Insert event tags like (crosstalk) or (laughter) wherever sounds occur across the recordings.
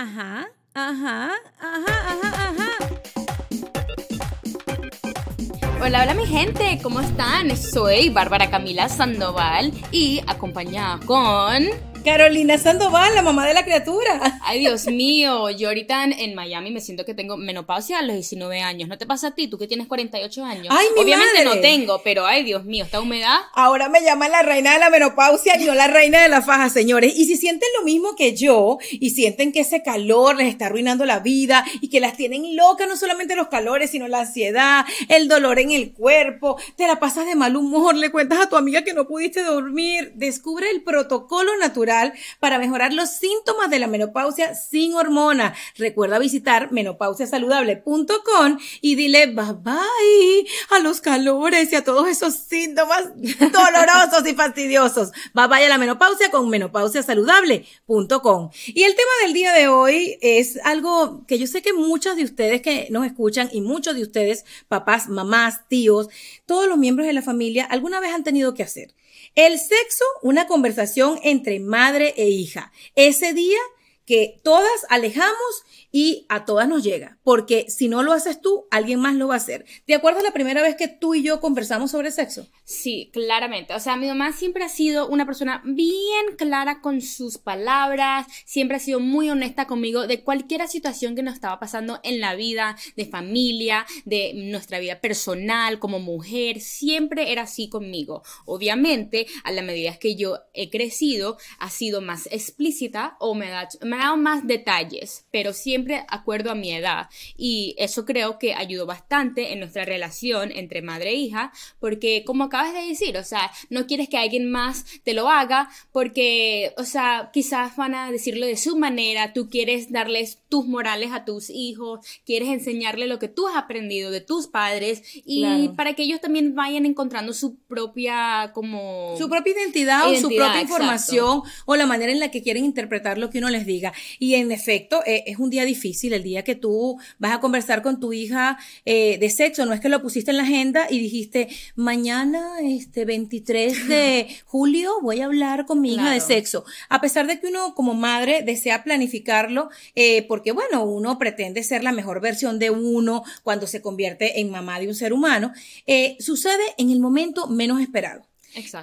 Ajá, ajá, ajá, ajá, ajá. Hola, hola mi gente, ¿cómo están? Soy Bárbara Camila Sandoval y acompañada con... Carolina Sandoval, la mamá de la criatura. Ay, Dios mío, yo ahorita en, en Miami me siento que tengo menopausia a los 19 años. ¿No te pasa a ti? Tú que tienes 48 años. Ay, mi Obviamente madre. no tengo, pero ay, Dios mío, esta humedad. Ahora me llaman la reina de la menopausia y no la reina de la faja, señores. Y si sienten lo mismo que yo y sienten que ese calor les está arruinando la vida y que las tienen locas, no solamente los calores, sino la ansiedad, el dolor en el cuerpo, te la pasas de mal humor, le cuentas a tu amiga que no pudiste dormir, descubre el protocolo natural para mejorar los síntomas de la menopausia sin hormona. Recuerda visitar menopausiasaludable.com y dile bye bye a los calores y a todos esos síntomas (laughs) dolorosos y fastidiosos. Bye bye a la menopausia con menopausiasaludable.com. Y el tema del día de hoy es algo que yo sé que muchos de ustedes que nos escuchan y muchos de ustedes, papás, mamás, tíos, todos los miembros de la familia, alguna vez han tenido que hacer. El sexo, una conversación entre madre e hija. Ese día que todas alejamos y a todas nos llega, porque si no lo haces tú, alguien más lo va a hacer. ¿De acuerdo a la primera vez que tú y yo conversamos sobre sexo? Sí, claramente. O sea, mi mamá siempre ha sido una persona bien clara con sus palabras, siempre ha sido muy honesta conmigo de cualquier situación que nos estaba pasando en la vida, de familia, de nuestra vida personal, como mujer, siempre era así conmigo. Obviamente, a la medida que yo he crecido, ha sido más explícita o me ha, dado más detalles, pero siempre acuerdo a mi edad. Y eso creo que ayudó bastante en nuestra relación entre madre e hija, porque como acabas de decir, o sea, no quieres que alguien más te lo haga, porque, o sea, quizás van a decirlo de su manera, tú quieres darles tus morales a tus hijos, quieres enseñarle lo que tú has aprendido de tus padres y Claro. para que ellos también vayan encontrando su propia como Su propia identidad, o su Identidad, propia exacto. información o la manera en la que quieren interpretar lo que uno les diga. Y en efecto, eh, es un día difícil, el día que tú vas a conversar con tu hija eh, de sexo, no es que lo pusiste en la agenda y dijiste, mañana, este 23 de (laughs) julio, voy a hablar con mi hija de sexo. A pesar de que uno como madre desea planificarlo, eh, porque bueno, uno pretende ser la mejor versión de uno cuando se convierte en mamá de un ser humano, sucede en el momento menos esperado.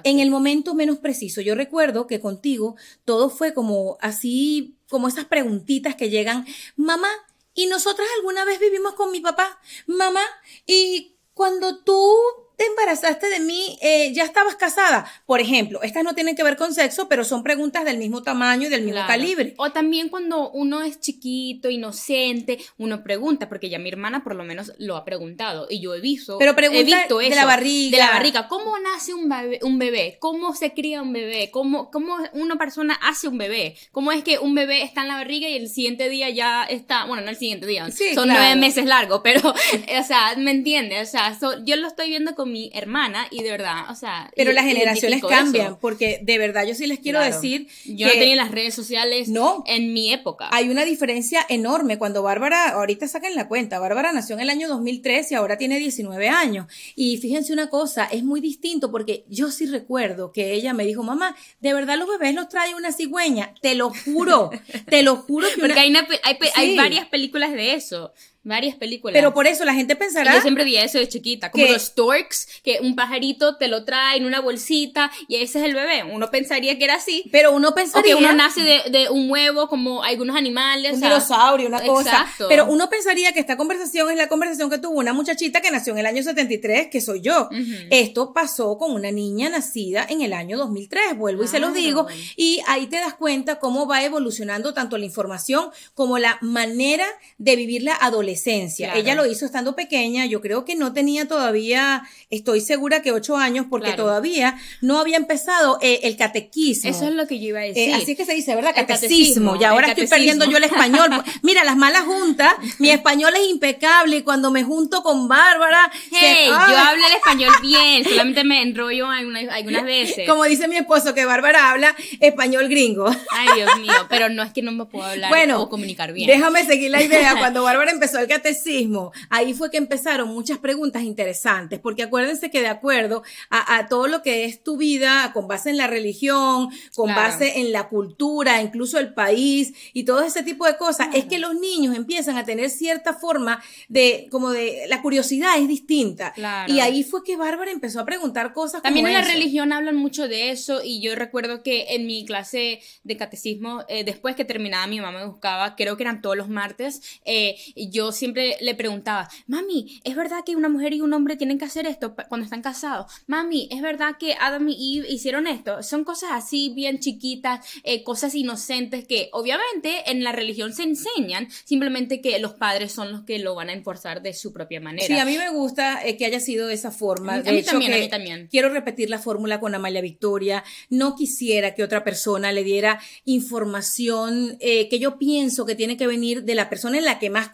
En el momento menos preciso. Yo recuerdo que contigo todo fue como así, como esas preguntitas que llegan, mamá, ¿y nosotras alguna vez vivimos con mi papá? Mamá, ¿y cuando tú te embarazaste de mí, eh, ya estabas casada? Por ejemplo, estas no tienen que ver con sexo, pero son preguntas del mismo tamaño y del mismo Claro. calibre. O también cuando uno es chiquito, inocente, uno pregunta, porque ya mi hermana por lo menos lo ha preguntado y yo he visto, Pero pregunta he visto de eso, la barriga. de la barriga, ¿cómo nace un bebé? Un bebé? ¿Cómo se cría un bebé? ¿Cómo, ¿Cómo una persona hace un bebé? ¿Cómo es que un bebé está en la barriga y el siguiente día ya está, bueno, no el siguiente día, Sí, son claro. nueve meses largos, pero, (laughs) o sea, ¿me entiendes? O sea, so- yo lo estoy viendo con mi hermana y de verdad, o sea, Pero las generaciones cambian, eso. porque de verdad yo sí les quiero Claro. decir Yo que no tenía las redes sociales No. en mi época. hay una diferencia enorme. Cuando Bárbara, ahorita saquen la cuenta, Bárbara nació en el año 2003 y ahora tiene 19 años. Y fíjense una cosa, es muy distinto porque yo sí recuerdo que ella me dijo, mamá, de verdad los bebés los trae una cigüeña. Te lo juro, te lo juro que (laughs) Porque una- hay, una hay, hay Sí. varias películas de eso. Varias películas. Pero por eso la gente Y pensará... yo siempre veía eso de chiquita, como que- los storks, que un pajarito te lo trae en una bolsita y ese es el bebé. Uno pensaría que era así. Pero uno O pensaría... que uno nace de, de un huevo como algunos animales. un o sea, dinosaurio, una cosa. Exacto. Pero uno pensaría que esta conversación es la conversación que tuvo una muchachita que nació en el año 73, que soy yo. Esto pasó con una niña nacida en el año 2003, vuelvo y se los digo, y ahí te das cuenta cómo va evolucionando tanto la información como la manera de vivir la adolescencia. Claro. Ella lo hizo estando pequeña, yo creo que no tenía todavía, estoy segura que ocho años, porque Claro. todavía no había empezado eh, el catequismo. Eso es lo que yo iba a decir. Eh, así es que se dice, ¿verdad? Catecismo. catecismo, y ahora estoy perdiendo yo el español. (laughs) Mira, las malas juntas, mi español es impecable y cuando me junto con Bárbara, se- Hey, yo hablo el español bien, solamente me enrollo algunas, algunas veces. como dice mi esposo, que Bárbara habla español gringo. Ay, Dios mío, pero no es que no me puedo hablar Bueno, o comunicar bien. déjame seguir la idea. Cuando Bárbara empezó el catecismo, ahí fue que empezaron muchas preguntas interesantes, porque acuérdense que de acuerdo a, todo lo que es tu vida, con base en la religión, con base en la cultura, incluso el país y todo ese tipo de cosas, es que los niños empiezan a tener cierta forma de, como de, la curiosidad es distinta. Y ahí fue que Bárbara empezó a preguntar cosas. También en la religión hablan mucho de eso y yo recuerdo que en mi clase de catecismo, eh, después que terminaba mi mamá me buscaba, creo que eran todos los martes, eh, yo siempre le preguntaba, mami, ¿es verdad que una mujer y un hombre tienen que hacer esto cuando están casados? Mami, ¿es verdad que Adam y Eve hicieron esto? Son cosas así bien chiquitas, eh, cosas inocentes que obviamente en la religión se enseñan, simplemente que los padres son los que lo van a enforzar de su propia manera. Sí, a mí me gusta que haya sido de esa forma. A mí, también, a mí también. Quiero repetir la fórmula con Amalia Victoria. No quisiera que otra persona le diera información eh, que yo pienso que tiene que venir de la persona en la que más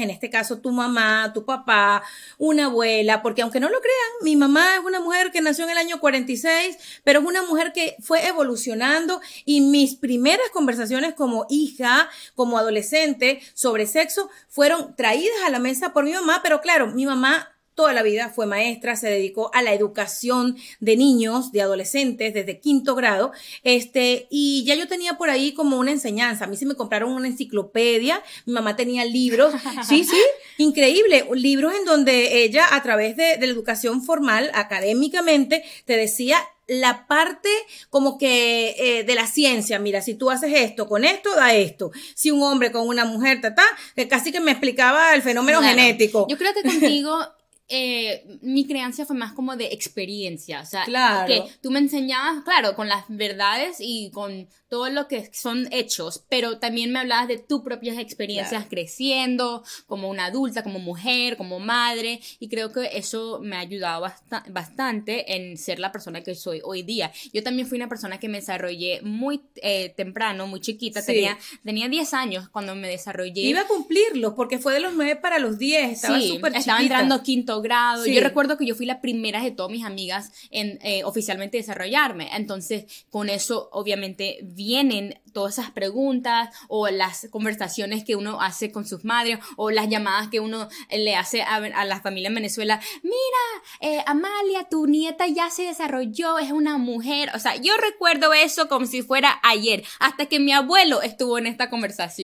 en este caso tu mamá, tu papá, una abuela, porque aunque no lo crean, mi mamá es una mujer que nació en el año 46, pero es una mujer que fue evolucionando y mis primeras conversaciones como hija, como adolescente sobre sexo fueron traídas a la mesa por mi mamá, pero claro, mi mamá toda la vida fue maestra, se dedicó a la educación de niños, de adolescentes, desde quinto grado, este, y ya yo tenía por ahí como una enseñanza. A mí se me compraron una enciclopedia, mi mamá tenía libros, (laughs) sí, sí, increíble, libros en donde ella, a través de, de la educación formal, académicamente, te decía la parte como que eh, de la ciencia, mira, si tú haces esto con esto, da esto. Si un hombre con una mujer, ta, ta, que casi que me explicaba el fenómeno genético. Yo creo que contigo eh, mi creencia fue más como de experiencia, o sea, que tú me enseñabas, claro, con las verdades y con todo lo que son hechos, pero también me hablabas de tus propias experiencias creciendo, como una adulta, como mujer, como madre, y creo que eso me ha ayudado bastante en ser la persona que soy hoy día. Yo también fui una persona que me desarrollé muy eh, temprano, muy chiquita, tenía, tenía 10 años cuando me desarrollé. Iba a cumplirlo, porque fue de los 9 para los 10, estaba sí, Estaba entrando quinto grado, yo recuerdo que yo fui la primera de todas mis amigas en eh, oficialmente desarrollarme, entonces con eso obviamente vienen todas esas preguntas o las conversaciones que uno hace con sus madres o las llamadas que uno le hace a, la familia en Venezuela. Mira, eh, Amalia, tu nieta ya se desarrolló, es una mujer. O sea, yo recuerdo eso como si fuera ayer, hasta que mi abuelo estuvo en esta conversación.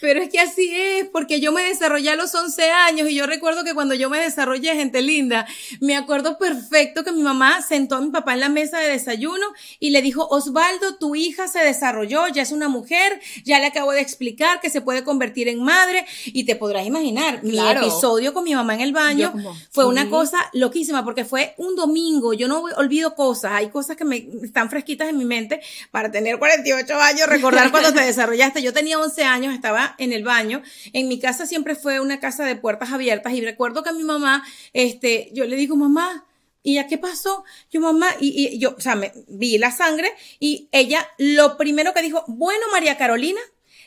Pero es que así es, porque yo me desarrollé a los 11 años y yo recuerdo que cuando yo me desarrollé, gente linda, me acuerdo perfecto que mi mamá sentó a mi papá en la mesa de desayuno y le dijo, Osvaldo, tu hija se desarrolló, ya es una mujer, ya le acabo de explicar que se puede convertir en madre y te podrás imaginar, mi episodio con mi mamá en el baño fue una cosa loquísima porque fue un domingo, yo no olvido cosas, hay cosas que me están fresquitas en mi mente para tener 48 años, recordar cuando te (laughs) desarrollaste, yo tenía 11 años, estaba en el baño. En mi casa siempre fue una casa de puertas abiertas y recuerdo que a mi mamá, este, yo le digo, mamá, ¿Y ya qué pasó? Yo, mamá, y, y yo, o sea, me, vi la sangre y ella lo primero que dijo, bueno, María Carolina,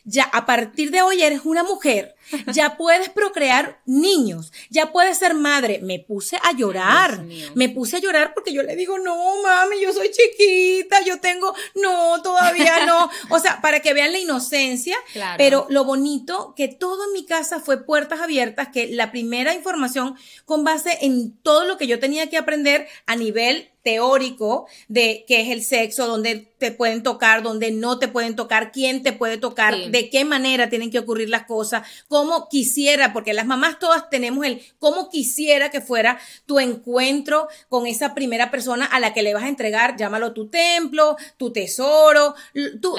ya a partir de hoy eres una mujer, (laughs) ya puedes procrear niños, ya puedes ser madre. Me puse a llorar, me puse a llorar porque yo le digo, no, mami, yo soy chiquita, yo tengo, no, todavía no. (laughs) O sea, para que vean la inocencia, pero lo bonito que todo en mi casa fue puertas abiertas, que la primera información con base en todo lo que yo tenía que aprender a nivel teórico de qué es el sexo, dónde te pueden tocar, dónde no te pueden tocar, quién te puede tocar, Sí. de qué manera tienen que ocurrir las cosas, cómo quisiera, porque las mamás todas tenemos el cómo quisiera que fuera tu encuentro con esa primera persona a la que le vas a entregar, llámalo tu templo, tu tesoro, tu,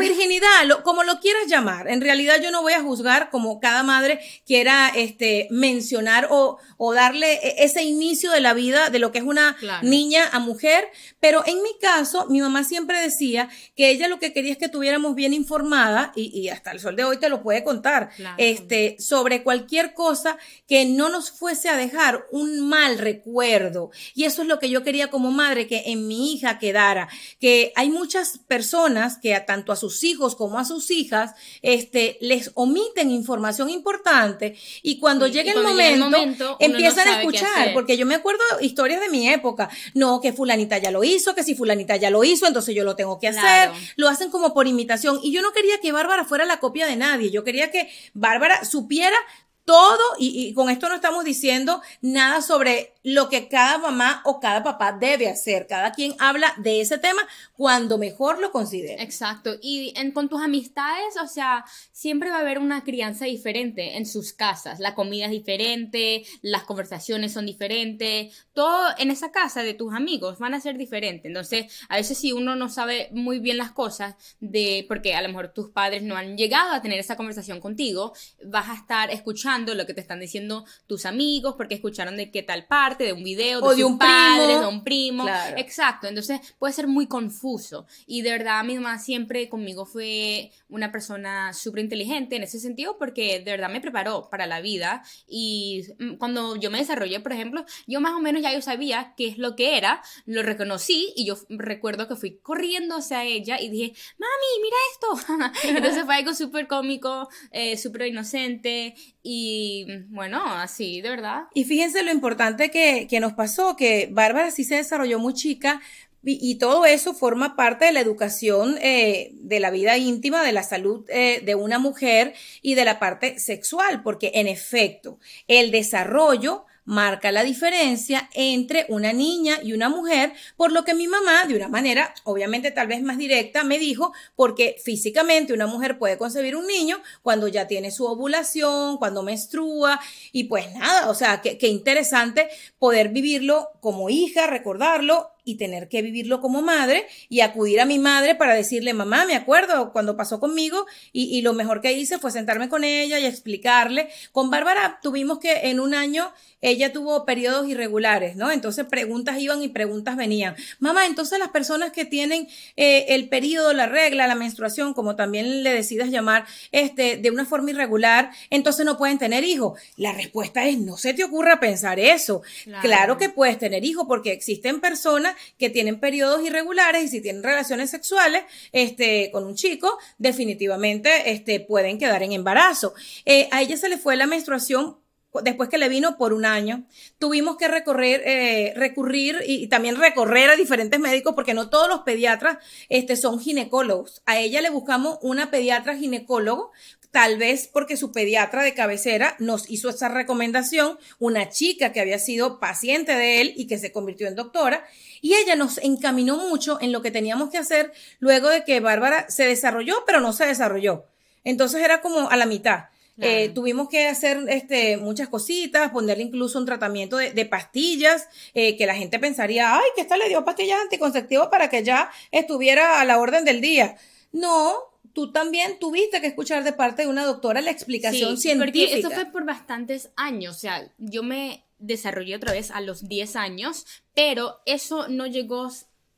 virginidad, lo- como lo quieras llamar. En realidad yo no voy a juzgar como cada madre quiera este, mencionar o, o darle e- ese inicio de la vida de lo que es una Claro. niña a mujer, pero en mi caso, mi mamá siempre decía que ella lo que quería es que tuviéramos bien informada, y, y hasta el sol de hoy te lo puede contar, Claro. Este, sobre cualquier cosa que no nos fuese a dejar un mal recuerdo. Y eso es lo que yo quería como madre, que en mi hija quedara, que hay muchas personas que a tanto a sus hijos como a sus hijas, este, les omiten información importante y cuando Sí, llegue y el cuando llega el momento, empiezan no a escuchar, porque yo me acuerdo historias de mi época, no, que fulanita ya lo hizo, que si fulanita ya lo hizo, entonces yo lo tengo que hacer, lo hacen como por imitación. Y yo no quería que Bárbara fuera la copia de nadie, yo quería que Bárbara supiera todo, y, y con esto no estamos diciendo nada sobre lo que cada mamá o cada papá debe hacer. Cada quien habla de ese tema cuando mejor lo considere. Exacto. Y en, con tus amistades, o sea, siempre va a haber una crianza diferente en sus casas. La comida es diferente, las conversaciones son diferentes, todo en esa casa de tus amigos van a ser diferentes. Entonces, a veces si uno no sabe muy bien las cosas de, porque a lo mejor tus padres no han llegado a tener esa conversación contigo, vas a estar escuchando lo que te están diciendo tus amigos porque escucharon de qué tal parte, de un video, de, O de sus un primo. padres, de un primo. Claro. Exacto, entonces puede ser muy confuso. Y de verdad, mi mamá siempre conmigo fue una persona súper inteligente en ese sentido porque de verdad me preparó para la vida. Y mm, cuando yo me desarrollé, por ejemplo, yo más o menos ya yo sabía qué es lo que era, lo reconocí y yo recuerdo que fui corriendo hacia ella y dije, mami, mira esto. (laughs) entonces fue algo súper cómico, eh, súper inocente y bueno, así, de verdad. Y fíjense lo importante que, que nos pasó, que Bárbara sí se desarrolló muy chica y, todo eso forma parte de la educación eh, de la vida íntima, de la salud eh, de una mujer y de la parte sexual, porque en efecto, el desarrollo marca la diferencia entre una niña y una mujer, por lo que mi mamá, de una manera obviamente tal vez más directa, me dijo, porque físicamente una mujer puede concebir un niño cuando ya tiene su ovulación, cuando menstrua, y pues nada, o sea, qué, qué interesante poder vivirlo como hija, recordarlo y tener que vivirlo como madre y acudir a mi madre para decirle, mamá, me acuerdo cuando pasó conmigo y, y lo mejor que hice fue sentarme con ella y explicarle. Con Bárbara tuvimos que en un año ella tuvo periodos irregulares, ¿no? Entonces preguntas iban y preguntas venían. Mamá, entonces las personas que tienen eh, el periodo, la regla, la menstruación, como también le decidas llamar, este, de una forma irregular, entonces no pueden tener hijos. La respuesta es, no se te ocurra pensar eso. Claro. claro que puedes tener hijos porque existen personas que tienen periodos irregulares y si tienen relaciones sexuales este, con un chico, definitivamente este, pueden quedar en embarazo. Eh, a ella se le fue la menstruación después que le vino por un año, tuvimos que recorrer, eh, recurrir y, y, también recorrer a diferentes médicos porque no todos los pediatras este, son ginecólogos. A ella le buscamos una pediatra ginecólogo, tal vez porque su pediatra de cabecera nos hizo esa recomendación, una chica que había sido paciente de él y que se convirtió en doctora. Y ella nos encaminó mucho en lo que teníamos que hacer luego de que Bárbara se desarrolló, pero no se desarrolló. Entonces era como a la mitad. Claro. Eh, tuvimos que hacer este, muchas cositas, ponerle incluso un tratamiento de, de pastillas, eh, que la gente pensaría, ay, que esta le dio pastillas anticonceptivas para que ya estuviera a la orden del día. No, tú también tuviste que escuchar de parte de una doctora la explicación sí, científica. Porque eso fue por bastantes años, o sea, yo me desarrollé otra vez a los 10 años, pero eso no llegó a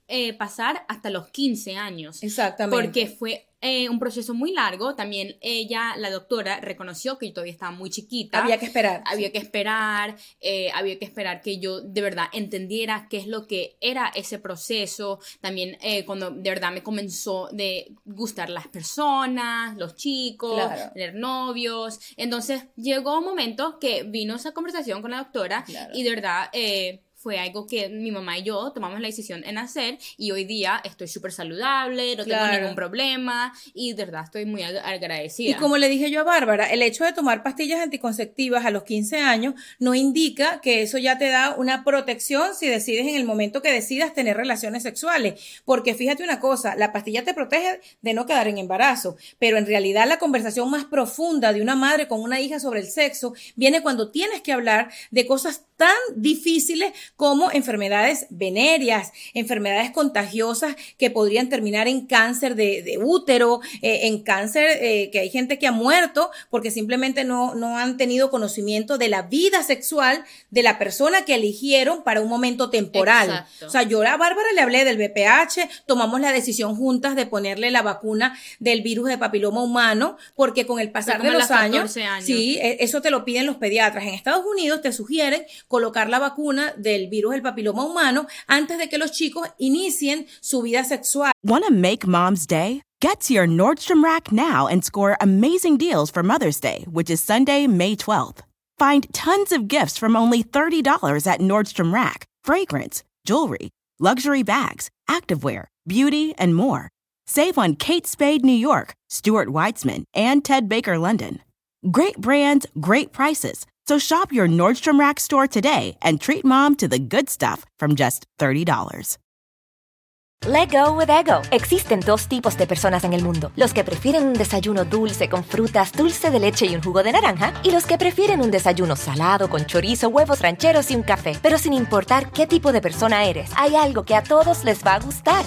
eh, pasar hasta los 15 años. Exactamente. Porque fue eh, un proceso muy largo. También ella, la doctora, reconoció que yo todavía estaba muy chiquita. Había que esperar. Había sí. que esperar, eh, había que esperar que yo de verdad entendiera qué es lo que era ese proceso. También eh, cuando de verdad me comenzó de gustar las personas, los chicos, Claro. tener novios. Entonces llegó un momento que vino esa conversación con la doctora Claro. y de verdad... eh, fue algo que mi mamá y yo tomamos la decisión en hacer y hoy día estoy súper saludable, no tengo ningún problema y de verdad estoy muy ag- agradecida. Y como le dije yo a Bárbara, el hecho de tomar pastillas anticonceptivas a los 15 años no indica que eso ya te da una protección si decides en el momento que decidas tener relaciones sexuales. Porque fíjate una cosa, la pastilla te protege de no quedar en embarazo, pero en realidad la conversación más profunda de una madre con una hija sobre el sexo viene cuando tienes que hablar de cosas tan difíciles como enfermedades venéreas, enfermedades contagiosas que podrían terminar en cáncer de, de útero, eh, en cáncer eh, que hay gente que ha muerto porque simplemente no, no han tenido conocimiento de la vida sexual de la persona que eligieron para un momento temporal. Exacto. O sea, yo a Bárbara le hablé del BPH, tomamos la decisión juntas de ponerle la vacuna del virus de papiloma humano, porque con el pasar de los años, 14 años. sí, e- eso te lo piden los pediatras. En Estados Unidos te sugieren colocar la vacuna del virus del papiloma humano antes de que los chicos inicien su vida sexual. Want to make mom's day? Get to your Nordstrom Rack now and score amazing deals for Mother's Day, which is Sunday, May 12th. Find tons of gifts from only $30 at Nordstrom Rack fragrance, jewelry, luxury bags, activewear, beauty, and more. Save on Kate Spade New York, Stuart Weitzman, and Ted Baker London. Great brands, great prices. So shop your Nordstrom Rack store today and treat mom to the good stuff from just $30. Let go with ego. Existen dos tipos de personas en el mundo: los que prefieren un desayuno dulce con frutas, dulce de leche y un jugo de naranja, y los que prefieren un desayuno salado con chorizo, huevos rancheros y un café. Pero sin importar qué tipo de persona eres, hay algo que a todos les va a gustar.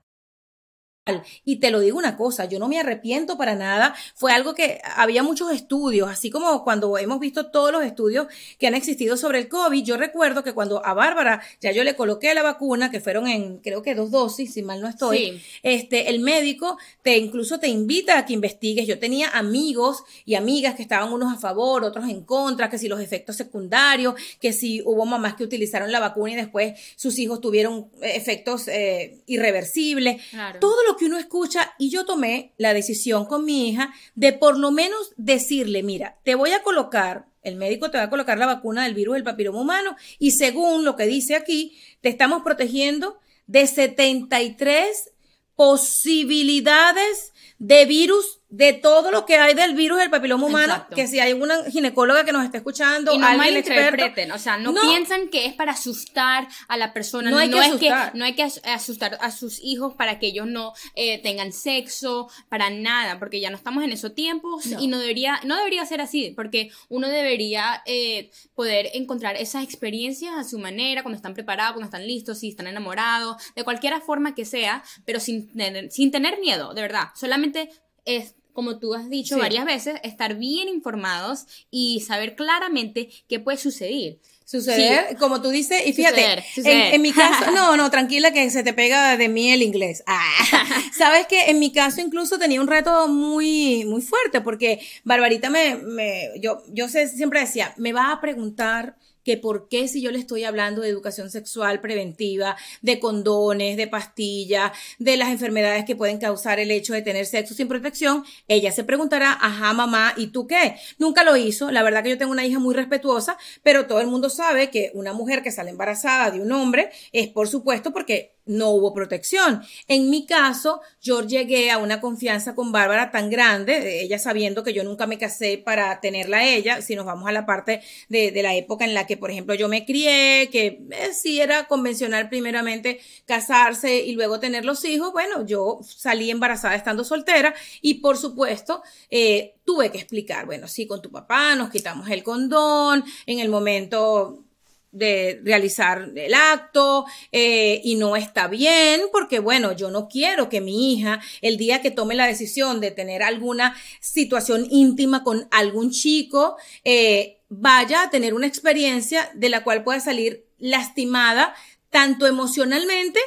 Y te lo digo una cosa, yo no me arrepiento para nada. Fue algo que había muchos estudios, así como cuando hemos visto todos los estudios que han existido sobre el COVID. Yo recuerdo que cuando a Bárbara ya yo le coloqué la vacuna, que fueron en creo que dos dosis, si mal no estoy, Sí. este, el médico te incluso te invita a que investigues. Yo tenía amigos y amigas que estaban unos a favor, otros en contra, que si los efectos secundarios, que si hubo mamás que utilizaron la vacuna y después sus hijos tuvieron efectos eh, irreversibles. Claro. Todo lo que uno escucha y yo tomé la decisión con mi hija de por lo menos decirle, mira, te voy a colocar, el médico te va a colocar la vacuna del virus del papiloma humano y según lo que dice aquí, te estamos protegiendo de 73 posibilidades de virus de todo lo que hay del virus del papiloma humano, Exacto. que si hay una ginecóloga que nos está escuchando, Y no alguien experto, malinterpreten, o sea, no, No. piensan que es para asustar a la persona, No no, hay que es asustar. que no hay que as- asustar a sus hijos para que ellos no eh, tengan sexo, para nada, porque ya no estamos en esos tiempos No. y no debería no debería ser así, porque uno debería eh, poder encontrar esas experiencias a su manera, cuando están preparados, cuando están listos, si están enamorados, de cualquier forma que sea, pero sin tener, sin tener miedo, de verdad, solamente es como tú has dicho Sí. varias veces, estar bien informados y saber claramente qué puede suceder. Suceder, como tú dices, y fíjate, Suceder, en- suceder. En, mi (laughs) caso, no, no, tranquila que se te pega de mí el inglés. Ah, (laughs) sabes que en mi caso incluso tenía un reto muy, muy fuerte porque Barbarita me, me yo, yo sé- siempre decía, me va a preguntar que por qué si yo le estoy hablando de educación sexual preventiva, de condones, de pastillas, de las enfermedades que pueden causar el hecho de tener sexo sin protección, ella se preguntará, ajá mamá, ¿y tú qué? Nunca lo hizo, la verdad que yo tengo una hija muy respetuosa, pero todo el mundo sabe que una mujer que sale embarazada de un hombre es por supuesto porque no hubo protección. En mi caso, yo llegué a una confianza con Bárbara tan grande, ella sabiendo que yo nunca me casé para tenerla a ella, si nos vamos a la parte de, de la época en la que, por ejemplo, yo me crié, que eh, sí era convencional primeramente casarse y luego tener los hijos, bueno, yo salí embarazada estando soltera y por supuesto eh, tuve que explicar, bueno, sí, con tu papá nos quitamos el condón, en el momento de realizar el acto eh, y no está bien porque bueno yo no quiero que mi hija el día que tome la decisión de tener alguna situación íntima con algún chico eh, vaya a tener una experiencia de la cual pueda salir lastimada tanto emocionalmente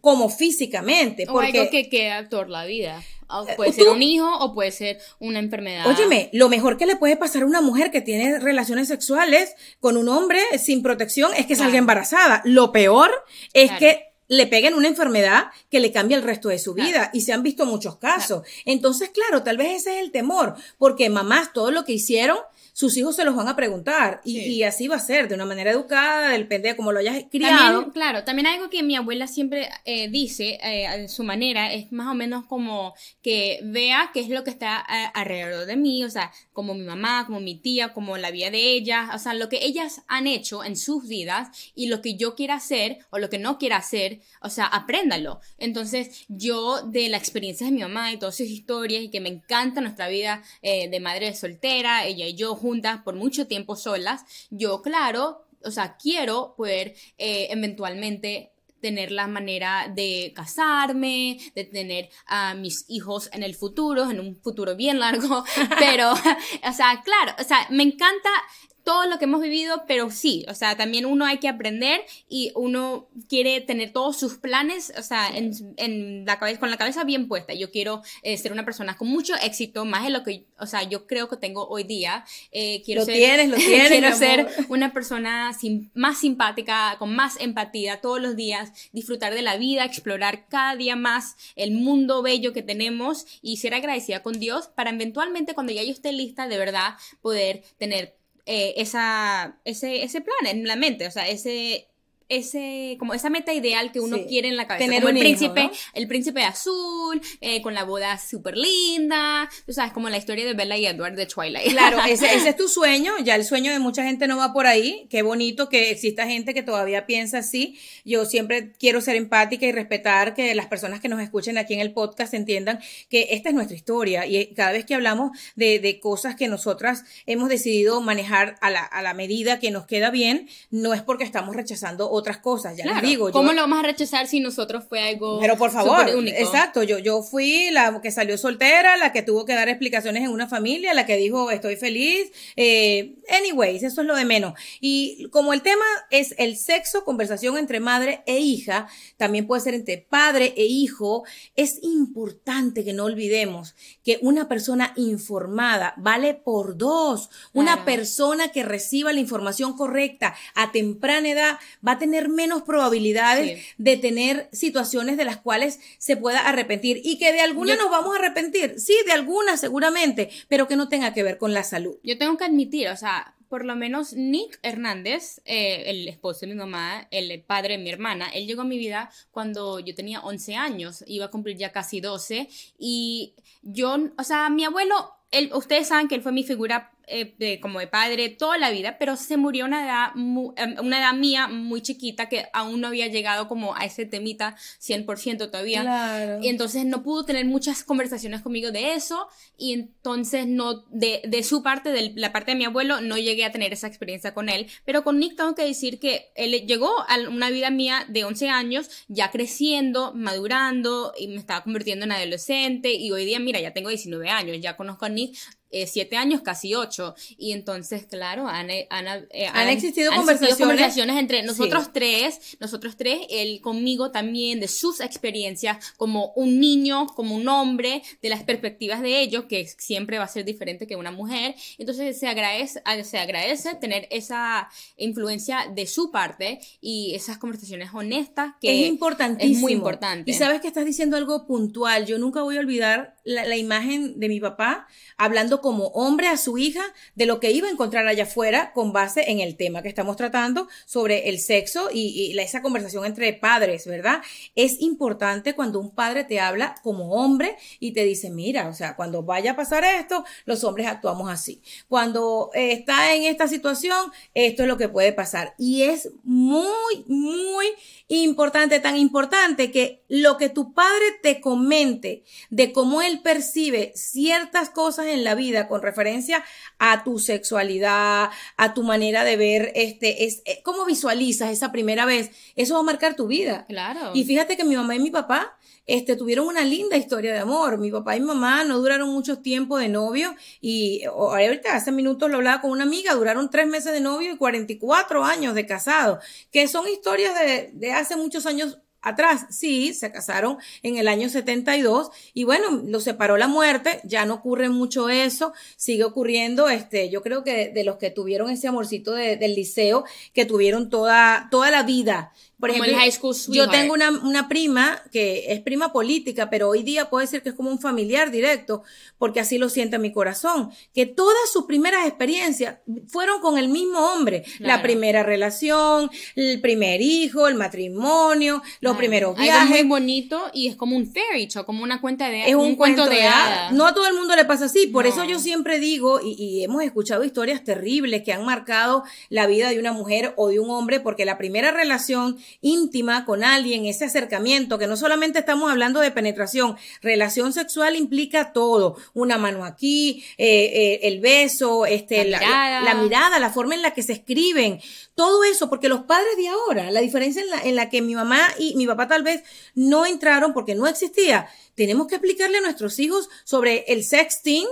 como físicamente O porque algo que queda por la vida. O puede ser un hijo o puede ser una enfermedad. Óyeme, lo mejor que le puede pasar a una mujer que tiene relaciones sexuales con un hombre sin protección es que salga embarazada. Lo peor es que le peguen una enfermedad que le cambia el resto de su vida y se han visto muchos casos. Entonces, claro, tal vez ese es el temor, porque mamás todo lo que hicieron sus hijos se los van a preguntar y, así va a ser, de una manera educada, depende de cómo lo hayas criado. claro, también algo que mi abuela siempre eh, dice eh, su manera es más o menos como que vea qué es lo que está eh, alrededor de mí, o sea, como mi mamá, como mi tía, como la vida de ellas, o sea, lo que ellas han hecho en sus vidas y lo que yo quiera hacer o lo que no quiera hacer, o sea, apréndalo. Entonces, yo de la experiencia de mi mamá y todas sus historias y que me encanta nuestra vida de madre soltera, ella y yo por mucho tiempo solas, yo, claro, o sea, quiero poder eh, eventualmente tener la manera de casarme, de tener a mis hijos en el futuro, en un futuro bien largo, (laughs) pero, o sea, claro, o sea, me encanta todo lo que hemos vivido, pero sí, o sea, también uno hay que aprender y uno quiere tener todos sus planes, o sea, en, la cabeza, con la cabeza bien puesta. Yo quiero eh, ser una persona con mucho éxito, más de lo que, o sea, yo creo que tengo hoy día. Eh, quiero lo ser, tienes, lo (laughs) tienes. quiero ser una persona más simpática, con más empatía todos los días, disfrutar de la vida, explorar cada día más el mundo bello que tenemos y ser agradecida con Dios para eventualmente cuando ya yo esté lista de verdad poder tener eh, esa, ese, ese plan en la mente, o sea, ese, ese, como esa meta ideal que uno quiere en la cabeza. Tener como un el príncipe, hijo, el príncipe azul, eh, con la boda súper linda. Tú sabes, como la historia de Bella y Edward de Twilight. Claro, (laughs) ese, ese, es tu sueño. Ya el sueño de mucha gente no va por ahí. Qué bonito que exista gente que todavía piensa así. Yo siempre quiero ser empática y respetar que las personas que nos escuchen aquí en el podcast entiendan que esta es nuestra historia. Y cada vez que hablamos de, de cosas que nosotras hemos decidido manejar a la, a la medida que nos queda bien, no es porque estamos rechazando otras cosas, ya les digo. ¿Cómo lo vamos a rechazar si nosotros fue algo Pero por favor, exacto, yo, yo fui la que salió soltera, la que tuvo que dar explicaciones en una familia, la que dijo estoy feliz. Eh, anyways, eso es lo de menos. Y como el tema es el sexo, conversación entre madre e hija, también puede ser entre padre e hijo, es importante que no olvidemos que una persona informada vale por dos. Una persona que reciba la información correcta a temprana edad va a tener menos probabilidades de tener situaciones de las cuales se pueda arrepentir y que de alguna nos vamos a arrepentir, sí, de algunas seguramente, pero que no tenga que ver con la salud. Yo tengo que admitir, o sea, por lo menos Nick Hernández, eh, el esposo de mi mamá, el padre de mi hermana, él llegó a mi vida cuando yo tenía 11 años, iba a cumplir ya casi 12 y yo, o sea, mi abuelo, él, ustedes saben que él fue mi figura eh, como de padre toda la vida, pero se murió a una edad, em, una edad mía muy chiquita que aún no había llegado como a ese temita 100% todavía. Y entonces no pudo tener muchas conversaciones conmigo de eso y entonces no, de, de su parte, de la parte de mi abuelo, no llegué a tener esa experiencia con él. Pero con Nick tengo que decir que él llegó a una vida mía de 11 años, ya creciendo, madurando y me estaba convirtiendo en adolescente y hoy día, mira, ya tengo 19 años, ya conozco a Nick eh, siete años, casi ocho. Y entonces, claro, han, eh, han, existido, conversaciones. entre nosotros tres, nosotros tres, él conmigo también, de sus experiencias como un niño, como un hombre, de las perspectivas de ellos, que siempre va a ser diferente que una mujer. Entonces, se agradece, se agradece tener esa influencia de su parte y esas conversaciones honestas que es importantísimo. Es muy importante. Y sabes que estás diciendo algo puntual. Yo nunca voy a olvidar la, la imagen de mi papá hablando como hombre a su hija de lo que iba a encontrar allá afuera con base en el tema que estamos tratando sobre el sexo y, esa conversación entre padres, ¿verdad? Es importante cuando un padre te habla como hombre y te dice, mira, o sea, cuando vaya a pasar esto, los hombres actuamos así. Cuando está en esta situación, esto es lo que puede pasar. Y es muy, muy importante, tan importante que lo que tu padre te comente de cómo él percibe ciertas cosas en la vida con referencia a tu sexualidad, a tu manera de ver, este, es, eh, cómo visualizas esa primera vez, eso va a marcar tu vida. Claro. Y fíjate que mi mamá y mi papá, este, tuvieron una linda historia de amor. Mi papá y mi mamá no duraron mucho tiempo de novio y ahorita hace minutos lo hablaba con una amiga, duraron tres meses de novio y 44 años de casado, que son historias de, de hace muchos años atrás. Sí, se casaron en el año 72 y bueno, lo separó la muerte, ya no ocurre mucho eso, sigue ocurriendo, este, yo creo que de, los que tuvieron ese amorcito del liceo, que tuvieron toda, toda la vida, por ejemplo, yo tengo una, una, prima que es prima política, pero hoy día puede ser que es como un familiar directo, porque así lo siente mi corazón, que todas sus primeras experiencias fueron con el mismo hombre. La primera relación, el primer hijo, el matrimonio, los primeros viajes. es muy bonito y es como un fairy tale, como una cuenta de Es un, cuento, de, hadas. No a todo el mundo le pasa así, por eso yo siempre digo, y, y hemos escuchado historias terribles que han marcado la vida de una mujer o de un hombre, porque la primera relación íntima con alguien, ese acercamiento, que no solamente estamos hablando de penetración, relación sexual implica todo, una mano aquí, eh, eh, el beso, este, la, mirada. la, forma en la que se escriben, todo eso, porque los padres de ahora, la diferencia en la, en la que mi mamá y mi papá tal vez no entraron porque no existía, tenemos que explicarle a nuestros hijos sobre el sexting,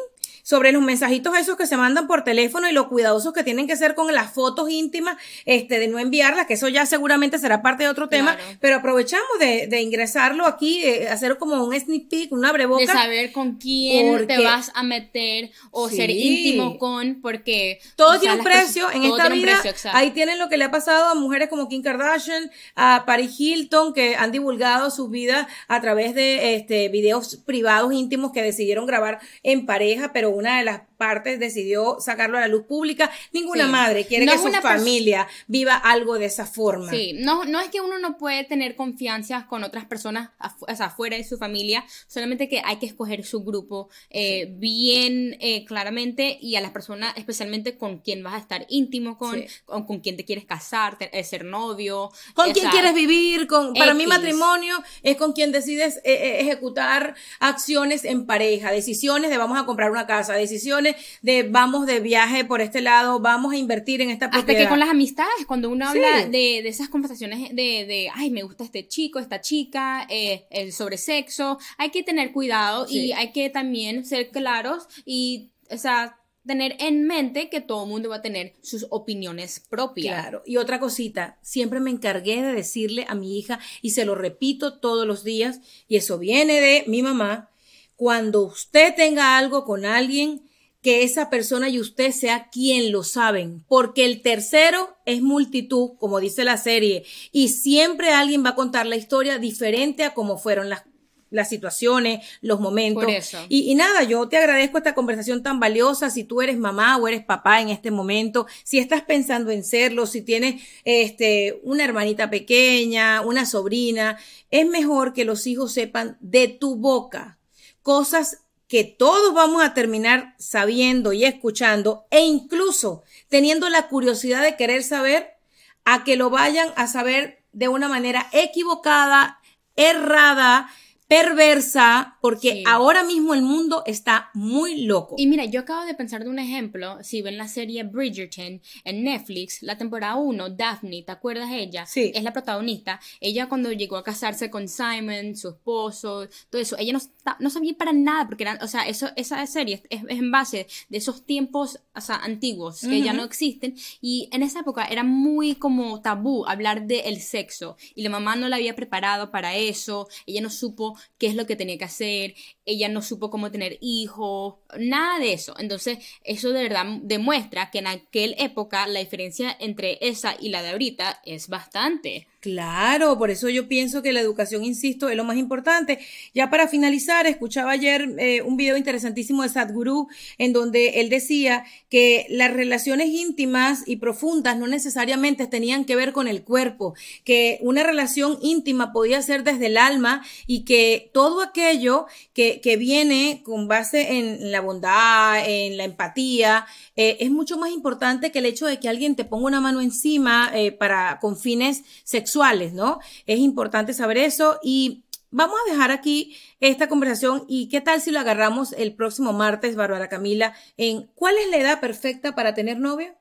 sobre los mensajitos esos que se mandan por teléfono y lo cuidadosos que tienen que ser con las fotos íntimas, este, de no enviarlas, que eso ya seguramente será parte de otro tema, pero aprovechamos de, de ingresarlo aquí, de hacer como un sneak peek, una breboca. De saber con quién te vas a meter o ser íntimo con, porque... Todo tiene un precio en esta vida. ahí tienen lo que le ha pasado a mujeres como Kim Kardashian, a Paris Hilton, que han divulgado sus vidas a través de este, videos privados íntimos que decidieron grabar en pareja, pero una de las partes decidió sacarlo a la luz pública. Ninguna madre quiere que su familia viva algo de esa forma. Sí, no, no es que uno no puede tener confianza con otras personas afuera de su familia, solamente que hay que escoger su grupo eh, bien eh, claramente y a las personas especialmente con quien vas a estar íntimo con, con, quien te quieres casar, eh, ser novio. Con quien quieres vivir, con, para mí matrimonio es con quien decides ejecutar acciones en pareja, decisiones de vamos a comprar una casa, decisiones de vamos de viaje por este lado, vamos a invertir en esta propiedad. Hasta que con las amistades, cuando uno habla de, de, esas conversaciones de, de, ay, me gusta este chico, esta chica, eh, el sobre sexo, hay que tener cuidado y hay que también ser claros y, o sea, tener en mente que todo el mundo va a tener sus opiniones propias. Claro. Y otra cosita, siempre me encargué de decirle a mi hija, y se lo repito todos los días, y eso viene de mi mamá, cuando usted tenga algo con alguien, que esa persona y usted sea quien lo saben, porque el tercero es multitud, como dice la serie, y siempre alguien va a contar la historia diferente a cómo fueron las, las situaciones, los momentos. Y, y, nada, yo te agradezco esta conversación tan valiosa. Si tú eres mamá o eres papá en este momento, si estás pensando en serlo, si tienes este, una hermanita pequeña, una sobrina, es mejor que los hijos sepan de tu boca cosas que todos vamos a terminar sabiendo y escuchando e incluso teniendo la curiosidad de querer saber a que lo vayan a saber de una manera equivocada, errada, perversa, porque ahora mismo el mundo está muy loco. Y mira, yo acabo de pensar de un ejemplo, si ven la serie Bridgerton en Netflix, la temporada 1, Daphne, ¿te acuerdas de ella? Sí. Es la protagonista. Ella cuando llegó a casarse con Simon, su esposo, todo eso, ella no, no sabía para nada, porque era, o sea, eso, esa serie es, en base de esos tiempos, o sea, antiguos, que ya no existen, y en esa época era muy como tabú hablar del sexo, y la mamá no la había preparado para eso, ella no supo qué es lo que tenía que hacer, ella no supo cómo tener hijos, nada de eso. Entonces, eso de verdad demuestra que en aquel época la diferencia entre esa y la de ahorita es bastante. Claro, por eso yo pienso que la educación, insisto, es lo más importante. Ya para finalizar, escuchaba ayer eh, un video interesantísimo de Sadhguru en donde él decía que las relaciones íntimas y profundas no necesariamente tenían que ver con el cuerpo, que una relación íntima podía ser desde el alma y que todo aquello que, viene con base en la bondad, en la empatía, eh, es mucho más importante que el hecho de que alguien te ponga una mano encima eh, para con fines sexuales, ¿no? Es importante saber eso y vamos a dejar aquí esta conversación y qué tal si lo agarramos el próximo martes, Bárbara Camila, en cuál es la edad perfecta para tener novio?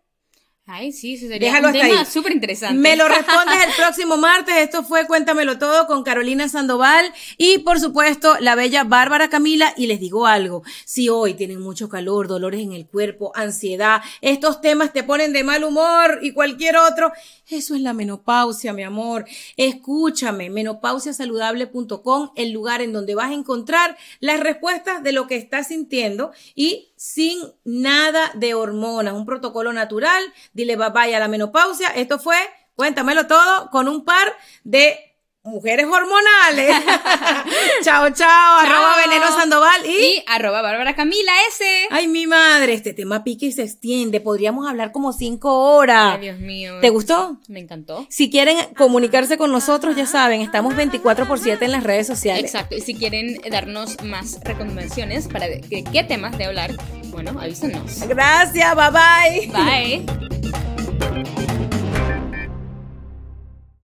Ay, sí, eso sería Déjalo un hasta tema súper interesante. Me lo (laughs) respondes el próximo martes. Esto fue Cuéntamelo Todo con Carolina Sandoval y, por supuesto, la bella Bárbara Camila. Y les digo algo, si hoy tienen mucho calor, dolores en el cuerpo, ansiedad, estos temas te ponen de mal humor y cualquier otro, eso es la menopausia, mi amor. Escúchame, menopausiasaludable.com, el lugar en donde vas a encontrar las respuestas de lo que estás sintiendo y sin nada de hormonas, un protocolo natural. Dile bye a la menopausia. Esto fue, cuéntamelo todo, con un par de mujeres hormonales. (laughs) chao, chao, arroba veneno sandoval y... Y arroba Bárbara Camila S. Ay, mi madre, este tema pique y se extiende. Podríamos hablar como cinco horas. Ay, Dios mío. ¿Te gustó? Me encantó. Si quieren comunicarse con nosotros, ya saben, estamos 24 por 7 en las redes sociales. Exacto. Y si quieren darnos más recomendaciones para de, de qué temas de hablar, bueno, avísenos. Gracias, bye bye. Bye.